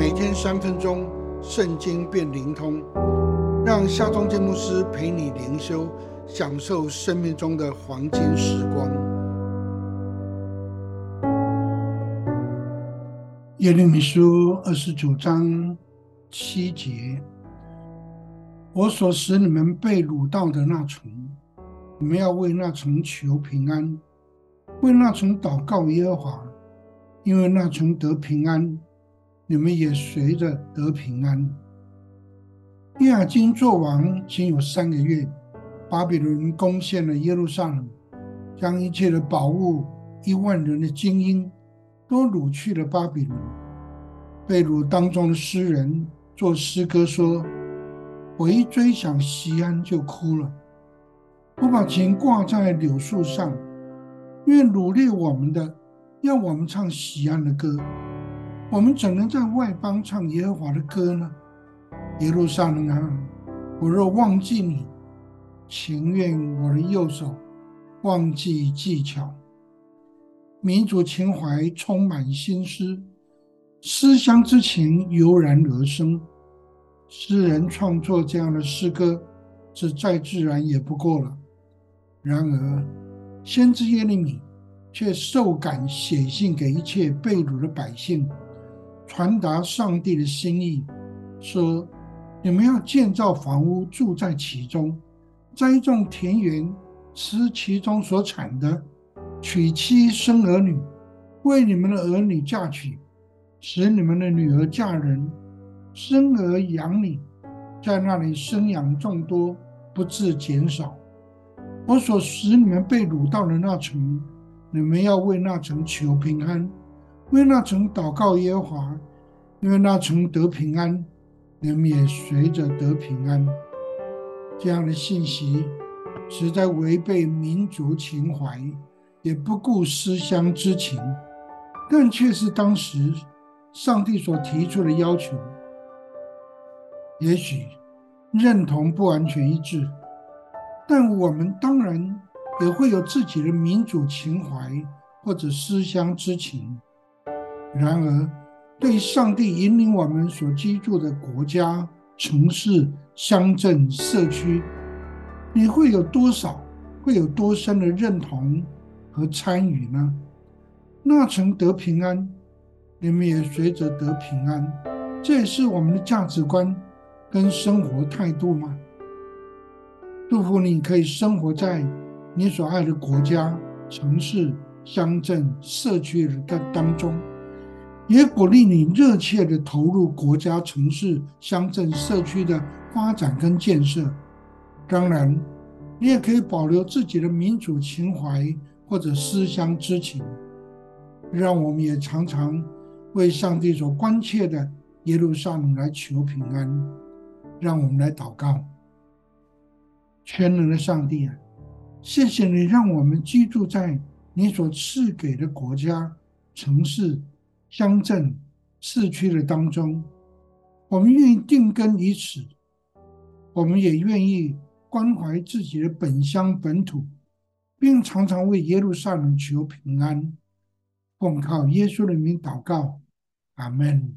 每天三分钟，圣经变灵通，让夏忠建牧师陪你灵修，享受生命中的黄金时光。耶利米书二十九章七节：我所使你们被掳到的那城，你们要为那城求平安，为那城祷告耶和华。因为那城得平安，你们也随着得平安。约雅金做王仅有三个月，巴比伦攻陷了耶路撒冷，将一切的宝物、一万人的精英都掳去了巴比伦。被掳当中的诗人作诗歌说：“我一追想西安就哭了，我把琴挂在柳树上，因为掳掠我们的。”要我们唱西安的歌，我们怎能在外邦唱耶和华的歌呢？耶路撒冷啊，我若忘记你，情愿我的右手忘记技巧。民族情怀充满心思，思乡之情油然而生。诗人创作这样的诗歌，是再自然也不过了。然而，先知耶利米。却受感写信给一切被掳的百姓，传达上帝的心意，说：你们要建造房屋，住在其中；栽种田园，吃其中所产的；娶妻生儿女，为你们的儿女嫁娶，使你们的女儿嫁人，生儿养女，在那里生养众多，不致减少。我所使你们被掳到的那城。你们要为那城求平安，因为那城祷告耶和华，因为那城得平安，你们也随着得平安。这样的信息实在违背民族情怀，也不顾思乡之情，但却是当时上帝所提出的要求。也许认同不完全一致，但我们当然。也会有自己的民族情怀或者思乡之情。然而，对上帝引领我们所居住的国家、城市、乡镇、社区，你会有多少、会有多深的认同和参与呢？那曾得平安，你们也随着得平安，这也是我们的价值观跟生活态度吗？祝福你可以生活在。你所爱的国家、城市、乡镇、社区的当中，也鼓励你热切的投入国家、城市、乡镇、社区的发展跟建设。当然，你也可以保留自己的民主情怀或者思乡之情。让我们也常常为上帝所关切的耶路撒冷来求平安。让我们来祷告，全能的上帝啊！谢谢你让我们居住在你所赐给的国家、城市、乡镇、市区的当中。我们愿意定根于此，我们也愿意关怀自己的本乡本土，并常常为耶路撒冷求平安。奉靠耶稣的名祷告，阿门。